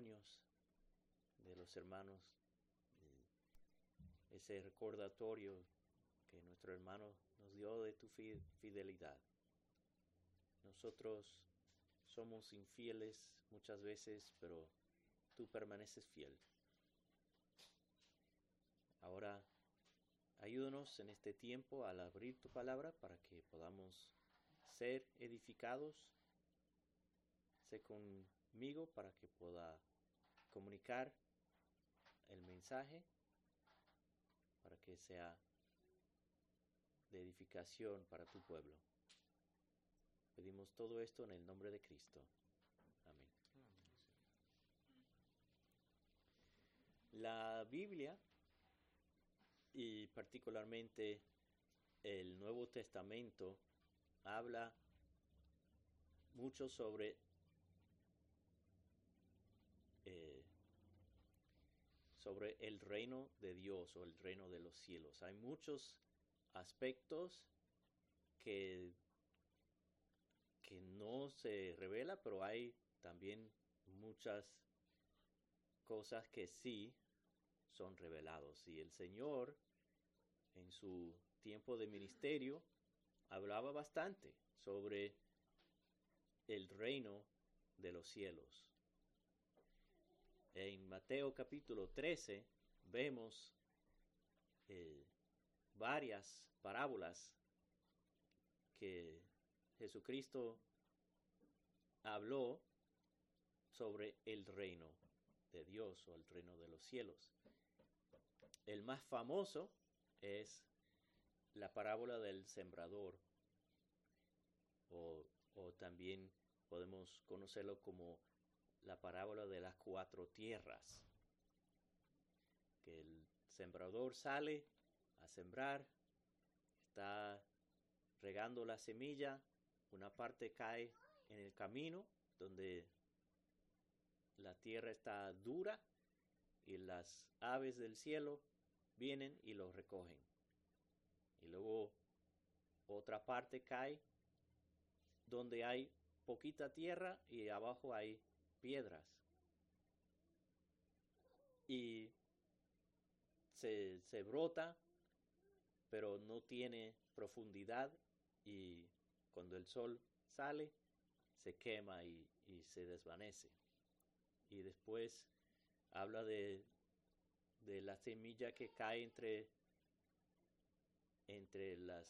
testimonios de los hermanos, ese recordatorio que nuestro hermano nos dio de tu fidelidad. Nosotros somos infieles muchas veces, pero tú permaneces fiel. Ahora, ayúdanos en este tiempo al abrir tu palabra para que podamos ser edificados. Sé conmigo para que pueda comunicar el mensaje, para que sea de edificación para tu pueblo. Pedimos todo esto en el nombre de Cristo. Amén. La Biblia y particularmente el Nuevo Testamento habla mucho sobre eh, sobre el reino de Dios o el reino de los cielos. Hay muchos aspectos que, que no se revela, pero hay también muchas cosas que sí son revelados. Y el Señor, en su tiempo de ministerio, hablaba bastante sobre el reino de los cielos. En Mateo capítulo 13 vemos eh, varias parábolas que Jesucristo habló sobre el reino de Dios o el reino de los cielos. El más famoso es la parábola del sembrador o, o también podemos conocerlo como la parábola de las cuatro tierras. Que el sembrador sale a sembrar, está regando la semilla, una parte cae en el camino donde la tierra está dura y las aves del cielo vienen y lo recogen. Y luego otra parte cae donde hay poquita tierra y abajo hay piedras. Y se, brota, pero no tiene profundidad y cuando el sol sale, se quema y, y se desvanece. Y después habla de, de la semilla que cae entre, entre las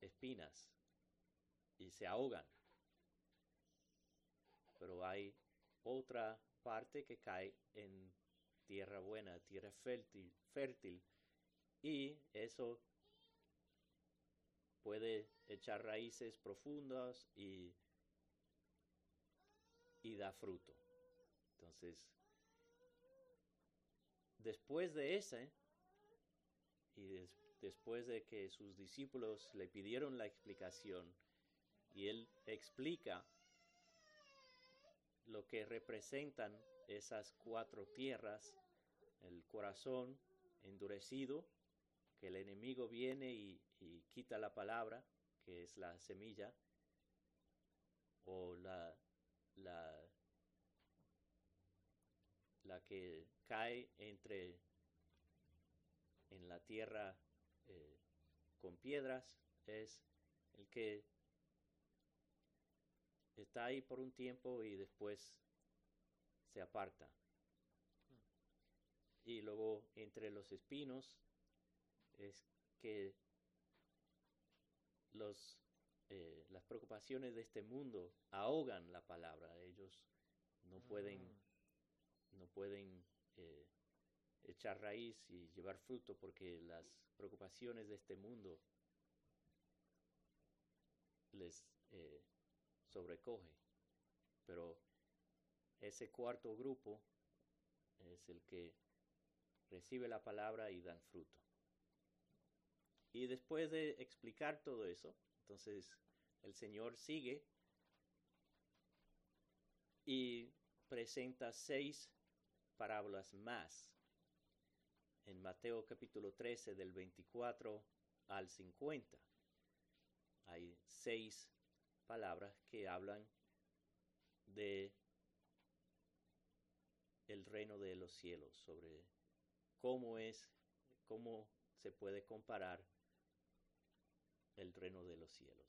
espinas y se ahogan. Pero hay otra parte que cae en tierra buena, tierra fértil, fértil y eso puede echar raíces profundas y, y da fruto. Entonces, después de ese, y des, después de que sus discípulos le pidieron la explicación, y él explica lo que representan esas cuatro tierras, el corazón endurecido, que el enemigo viene y, quita la palabra, que es la semilla, o la, la, la que cae entre en la tierra eh, con piedras, es el que está ahí por un tiempo y después se aparta. Y luego entre los espinos es que los, eh, las preocupaciones de este mundo ahogan la palabra. Ellos no pueden, no pueden eh, echar raíz y llevar fruto porque las preocupaciones de este mundo les eh, sobrecoge. Pero ese cuarto grupo es el que recibe la palabra y dan fruto. Y después de explicar todo eso, entonces el Señor sigue y presenta seis parábolas más en Mateo capítulo 13 del 24 al 50. Hay seis palabras que hablan de el reino de los cielos, sobre cómo es, cómo se puede comparar el reino de los cielos.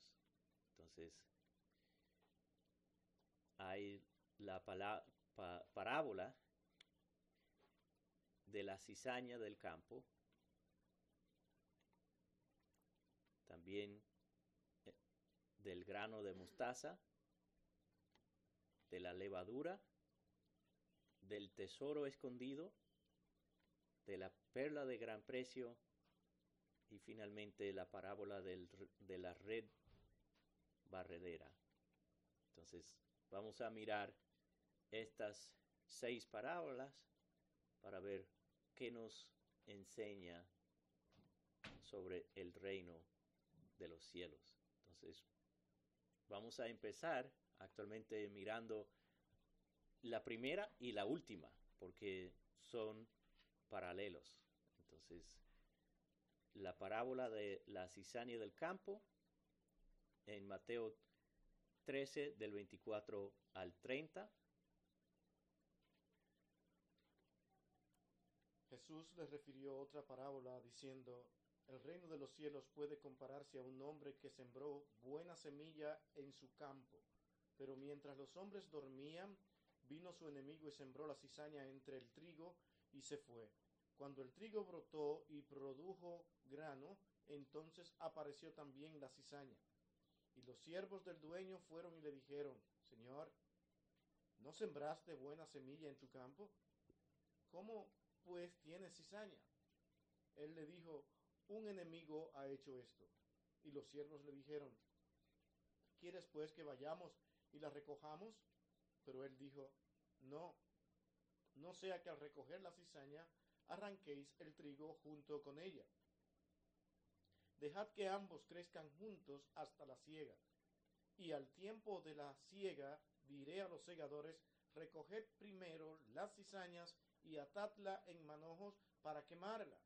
Entonces, hay la parábola de la cizaña del campo, también del grano de mostaza, de la levadura, del tesoro escondido, de la perla de gran precio y finalmente la parábola de la red barredera. Entonces vamos a mirar estas seis parábolas para ver qué nos enseña sobre el reino de los cielos. Entonces, vamos a empezar actualmente mirando la primera y la última, porque son paralelos. Entonces, la parábola de la cizaña del campo en Mateo 13 del 24 al 30. Jesús les refirió otra parábola diciendo, el reino de los cielos puede compararse a un hombre que sembró buena semilla en su campo, pero mientras los hombres dormían, vino su enemigo y sembró la cizaña entre el trigo y se fue. Cuando el trigo brotó y produjo grano, entonces apareció también la cizaña. Y los siervos del dueño fueron y le dijeron, Señor, ¿no sembraste buena semilla en tu campo? ¿Cómo pues tienes cizaña? Él le dijo, un enemigo ha hecho esto. Y los siervos le dijeron, ¿quieres pues que vayamos y la recojamos? Pero él dijo, no, no sea que al recoger la cizaña arranquéis el trigo junto con ella. Dejad que ambos crezcan juntos hasta la siega. Y al tiempo de la siega diré a los segadores, recoged primero las cizañas y atadla en manojos para quemarla.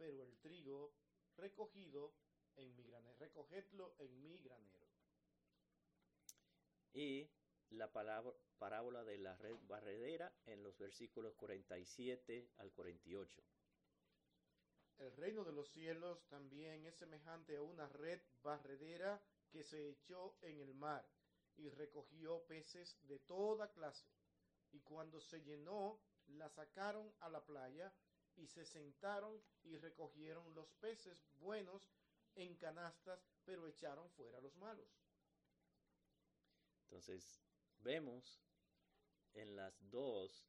Pero el trigo recogido en mi granero, recogedlo en mi granero. Y la palabra, parábola de la red barredera en los versículos 47 al 48. El reino de los cielos también es semejante a una red barredera que se echó en el mar y recogió peces de toda clase. Y cuando se llenó, la sacaron a la playa y se sentaron y recogieron los peces buenos en canastas, pero echaron fuera los malos. Entonces, vemos en las dos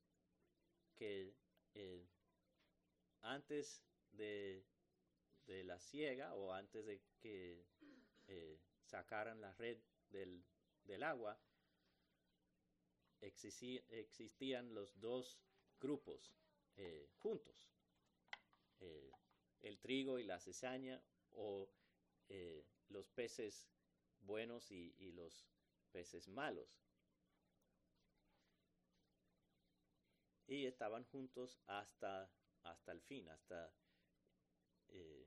que eh, antes de, de, la ciega o antes de que eh, sacaran la red del, del agua, existían los dos grupos eh, juntos, el trigo y la cizaña o los peces buenos y, los peces malos. y estaban juntos hasta, hasta el fin, hasta, eh,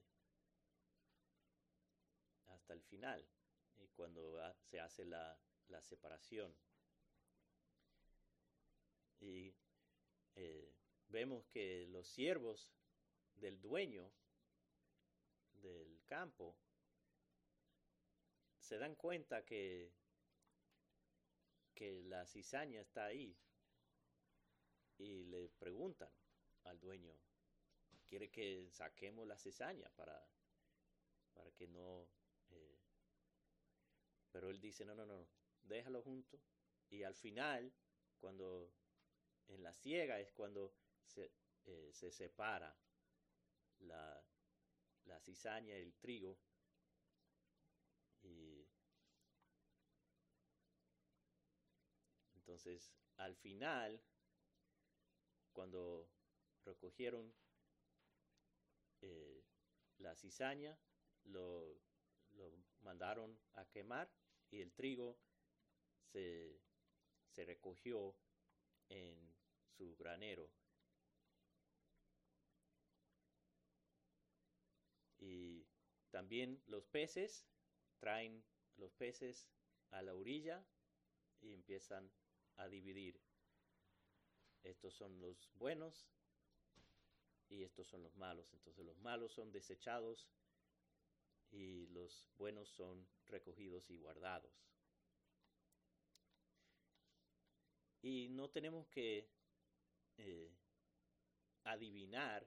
hasta el final, y cuando se hace la, la separación. Y eh, vemos que los siervos del dueño del campo se dan cuenta que, que la cizaña está ahí y le preguntan al dueño, ¿quiere que saquemos la cizaña para, para que no... Eh? Pero él dice, no, no, no, déjalo junto. Y al final, cuando en la ciega es cuando se, eh, se separa la, la cizaña el trigo. Y entonces, al final, cuando recogieron eh, la cizaña, lo, mandaron a quemar y el trigo se, se recogió en su granero. Y también los peces traen los peces a la orilla y empiezan a dividir estos son los buenos y estos son los malos. Entonces los malos son desechados y los buenos son recogidos y guardados. Y no tenemos que eh, adivinar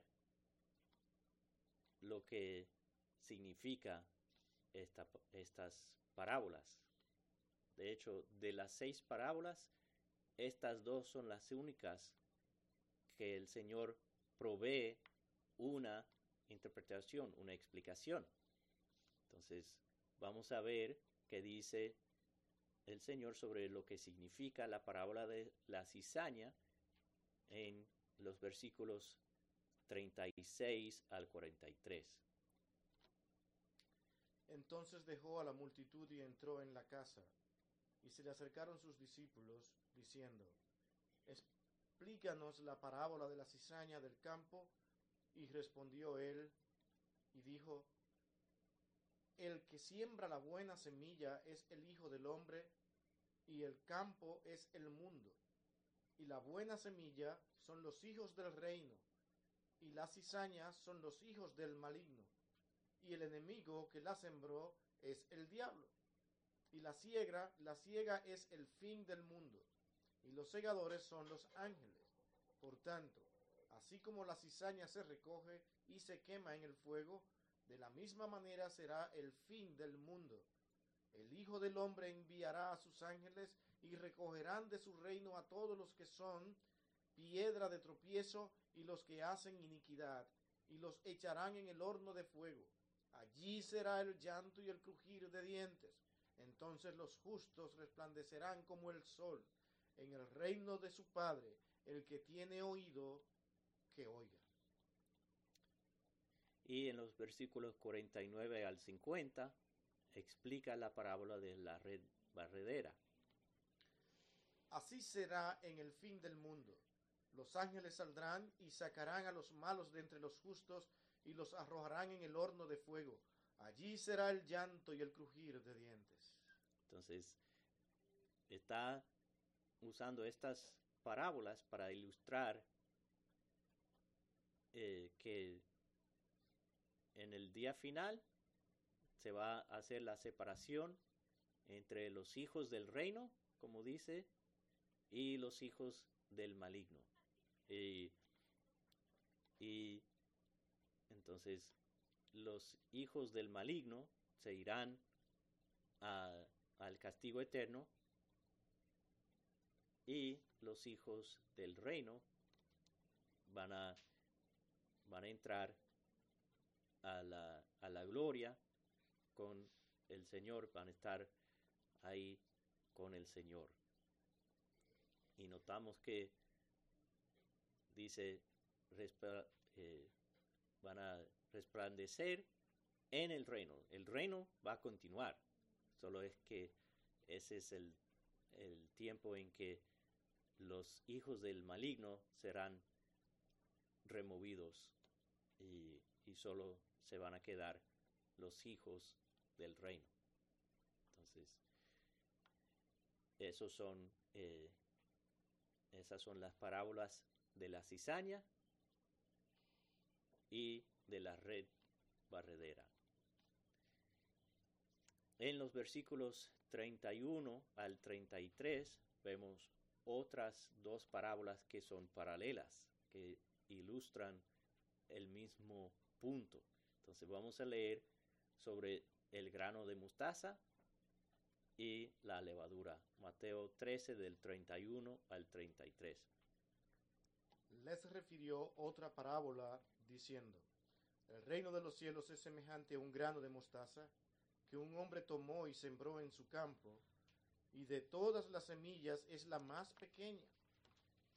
lo que significa esta, estas parábolas. De hecho, de las seis parábolas, estas dos son las únicas que el Señor provee una interpretación, una explicación. Entonces, vamos a ver qué dice el Señor sobre lo que significa la parábola de la cizaña en los versículos 36 al 43. Entonces dejó a la multitud y entró en la casa. Y se le acercaron sus discípulos, diciendo, Explícanos la parábola de la cizaña del campo. Y respondió él y dijo, El que siembra la buena semilla es el Hijo del Hombre, y el campo es el mundo. Y la buena semilla son los hijos del reino, y las cizañas son los hijos del maligno y el enemigo que la sembró es el diablo. Y la ciega, la ciega es el fin del mundo, y los segadores son los ángeles. Por tanto, así como la cizaña se recoge y se quema en el fuego, de la misma manera será el fin del mundo. El Hijo del Hombre enviará a sus ángeles y recogerán de su reino a todos los que son piedra de tropiezo y los que hacen iniquidad, y los echarán en el horno de fuego. Allí será el llanto y el crujir de dientes. Entonces los justos resplandecerán como el sol en el reino de su Padre. El que tiene oído, que oiga. Y en los versículos 49 al 50 explica la parábola de la red barredera. Así será en el fin del mundo. Los ángeles saldrán y sacarán a los malos de entre los justos y los arrojarán en el horno de fuego. Allí será el llanto y el crujir de dientes. Entonces, está usando estas parábolas para ilustrar eh, que en el día final se va a hacer la separación entre los hijos del reino, como dice, y los hijos del maligno. Y entonces, los hijos del maligno se irán al castigo eterno y los hijos del reino van a, van a entrar a la, a la gloria con el Señor, van a estar ahí con el Señor. Y notamos que dice, eh, van a resplandecer en el reino. El reino va a continuar. Solo es que ese es el, tiempo en que los hijos del maligno serán removidos y, solo se van a quedar los hijos del reino. Entonces, esos son, eh, esas son las parábolas de la cizaña y de la red barredera. En los versículos 31 al 33 vemos otras dos parábolas que son paralelas, que ilustran el mismo punto. Entonces vamos a leer sobre el grano de mostaza y la levadura. Mateo 13 del 31 al 33. Les refirió otra parábola diciendo, el reino de los cielos es semejante a un grano de mostaza que un hombre tomó y sembró en su campo, y de todas las semillas es la más pequeña,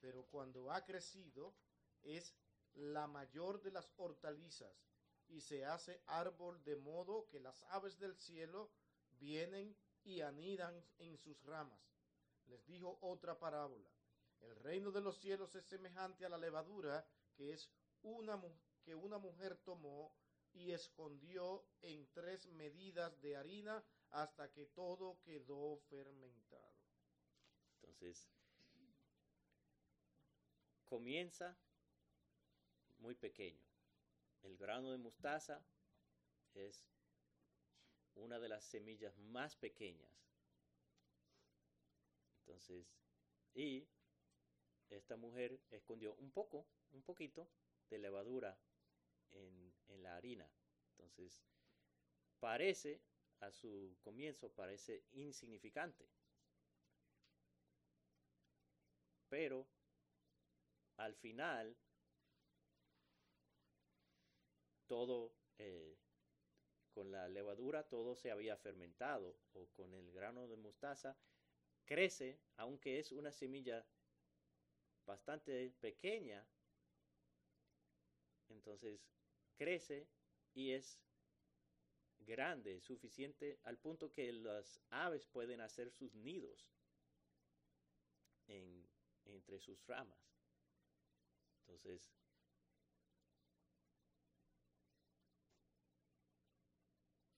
pero cuando ha crecido es la mayor de las hortalizas, y se hace árbol de modo que las aves del cielo vienen y anidan en sus ramas. Les dijo otra parábola. El reino de los cielos es semejante a la levadura, que es una, que una mujer tomó y escondió en tres medidas de harina hasta que todo quedó fermentado. Entonces, comienza muy pequeño. El grano de mostaza es una de las semillas más pequeñas. Entonces, y esta mujer escondió un poco, un poquito de levadura en, la harina. Entonces, parece, a su comienzo, parece insignificante. Pero al final, todo, eh, con la levadura, todo se había fermentado, o con el grano de mostaza, crece, aunque es una semilla bastante pequeña, entonces crece y es grande, suficiente al punto que las aves pueden hacer sus nidos en, entre sus ramas. Entonces,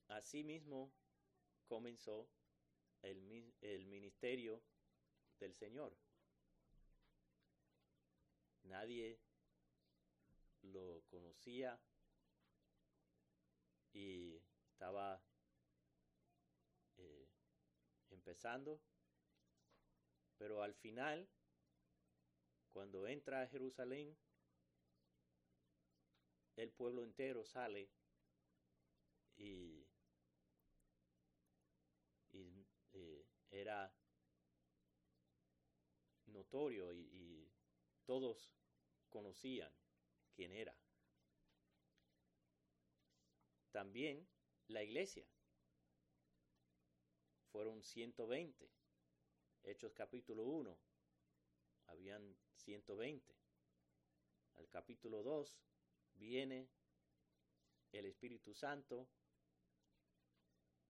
así mismo comenzó el, el ministerio del Señor. Nadie lo conocía y estaba eh, empezando, pero al final, cuando entra a Jerusalén, el pueblo entero sale y, y eh, era notorio y, y todos conocían quién era. También la iglesia. Fueron 120. Hechos capítulo 1. Habían 120. Al capítulo 2 viene el Espíritu Santo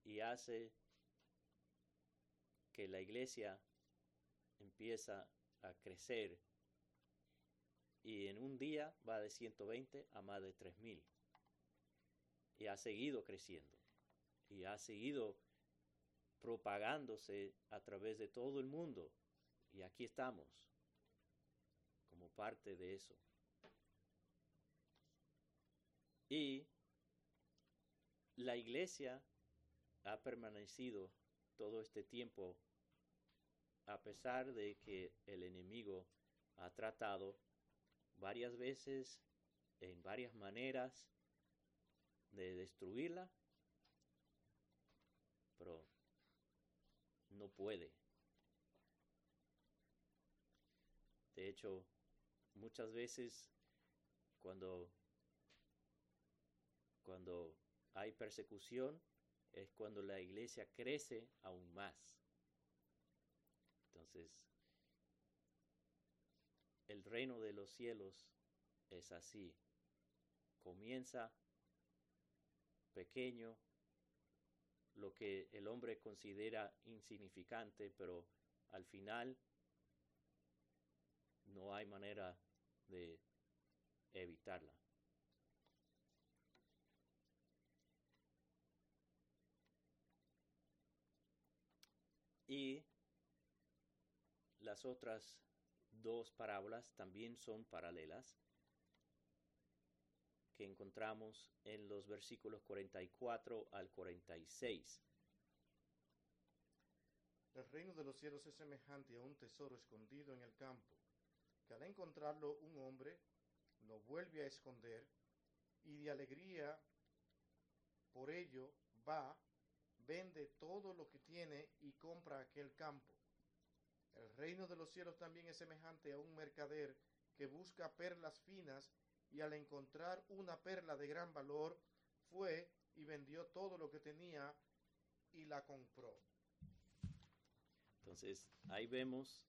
y hace que la iglesia empieza a crecer y en un día va de 120 a más de 3000 y ha seguido creciendo. Y ha seguido propagándose a través de todo el mundo. Y aquí estamos como parte de eso. Y la iglesia ha permanecido todo este tiempo a pesar de que el enemigo ha tratado varias veces, en varias maneras, de destruirla, pero no puede. De hecho, muchas veces cuando, cuando hay persecución es cuando la iglesia crece aún más. Entonces, el reino de los cielos es así. Comienza pequeño, lo que el hombre considera insignificante, pero al final no hay manera de evitarla. Y las otras dos parábolas también son paralelas que encontramos en los versículos 44 al 46. El reino de los cielos es semejante a un tesoro escondido en el campo, que al encontrarlo un hombre lo vuelve a esconder y de alegría por ello va, vende todo lo que tiene y compra aquel campo. El reino de los cielos también es semejante a un mercader que busca perlas finas y al encontrar una perla de gran valor, fue y vendió todo lo que tenía y la compró. Entonces, ahí vemos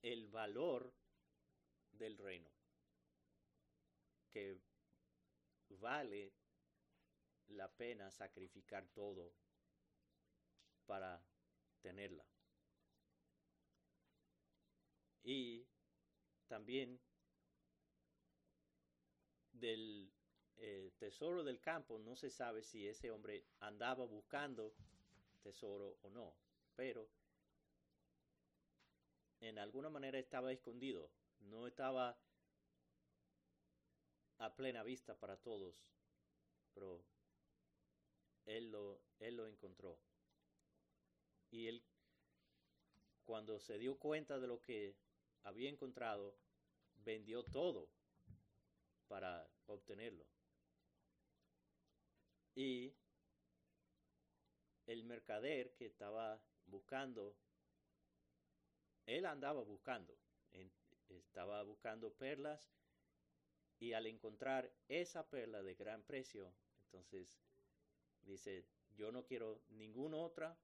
el valor del reino, que vale la pena sacrificar todo para tenerla. Y también del eh, tesoro del campo, no se sabe si ese hombre andaba buscando tesoro o no, pero en alguna manera estaba escondido no estaba a plena vista para todos, pero él lo, él lo encontró. Y él, cuando se dio cuenta de lo que había encontrado, vendió todo para obtenerlo. Y el mercader que estaba buscando, él andaba buscando, estaba buscando perlas y al encontrar esa perla de gran precio, entonces dice, yo no quiero ninguna otra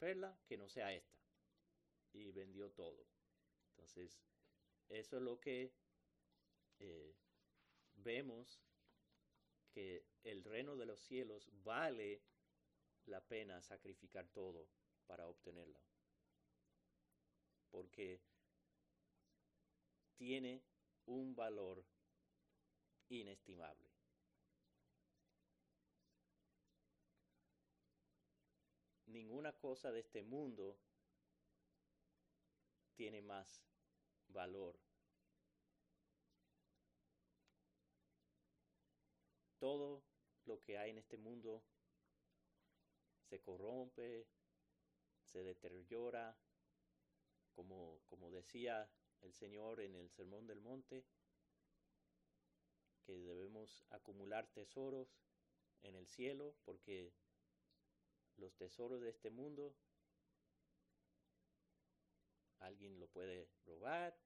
perla que no sea esta. Y vendió todo. Entonces, eso es lo que eh, vemos que el reino de los cielos vale la pena sacrificar todo para obtenerlo. Porque tiene un valor inestimable. Ninguna cosa de este mundo tiene más valor. Todo lo que hay en este mundo se corrompe, se deteriora, como, como decía el Señor en el Sermón del Monte, que debemos acumular tesoros en el cielo porque los tesoros de este mundo alguien lo puede robar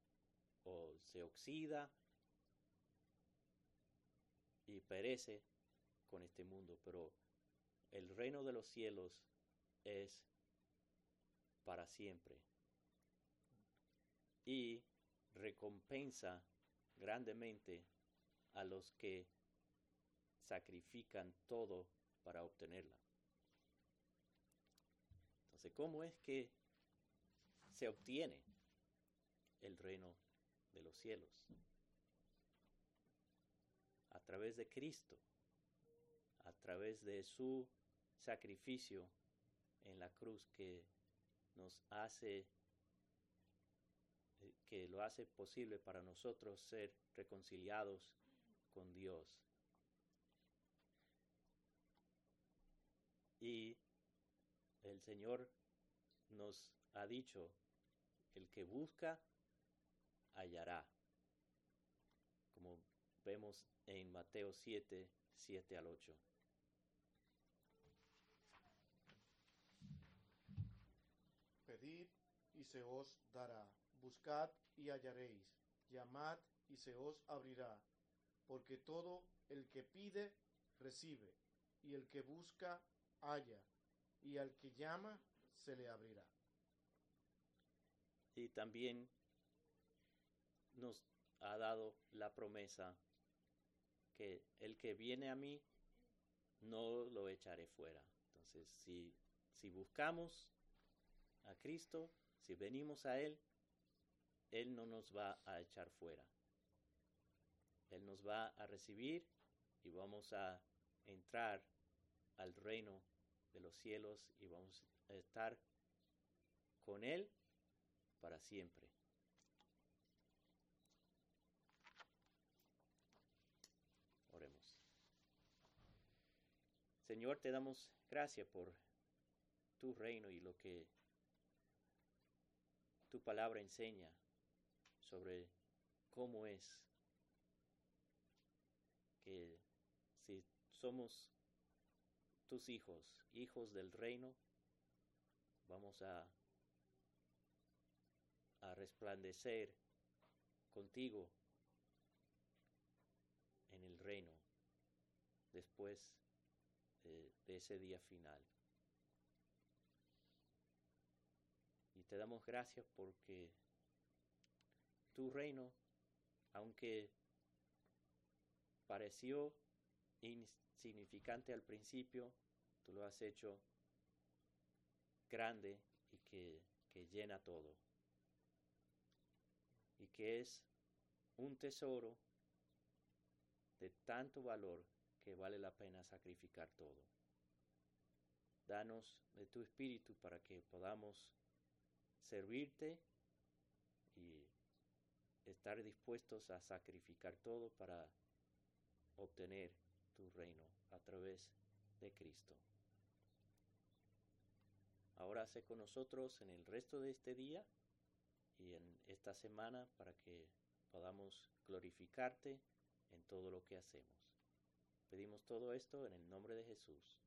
o se oxida y perece con este mundo, pero el reino de los cielos es para siempre y recompensa grandemente a los que sacrifican todo para obtenerla. Entonces, ¿cómo es que se obtiene el reino de los cielos? A través de Cristo, a través de su sacrificio en la cruz que nos hace eh, que lo hace posible para nosotros ser reconciliados con Dios. Y el Señor nos ha dicho, el que busca, hallará. Como vemos en Mateo 7, 7 al 8. Pedid y se os dará. Buscad y hallaréis. Llamad y se os abrirá porque todo el que pide, recibe, y el que busca, halla, y al que llama, se le abrirá. Y también nos ha dado la promesa que el que viene a mí, no lo echaré fuera. Entonces, si, si buscamos a Cristo, si venimos a Él, Él no nos va a echar fuera. Él nos va a recibir y vamos a entrar al reino de los cielos y vamos a estar con Él para siempre. Oremos. Señor, te damos gracias por tu reino y lo que tu palabra enseña sobre cómo es que si somos tus hijos, hijos del reino, vamos a, a resplandecer contigo en el reino después de, de ese día final. Y te damos gracias porque tu reino, aunque pareció insignificante al principio, tú lo has hecho grande y que, que llena todo. Que es un tesoro de tanto valor que vale la pena sacrificar todo. Danos de tu espíritu para que podamos servirte y estar dispuestos a sacrificar todo para obtener tu reino a través de Cristo. Ahora sé con nosotros en el resto de este día y en esta semana para que podamos glorificarte en todo lo que hacemos. Pedimos todo esto en el nombre de Jesús.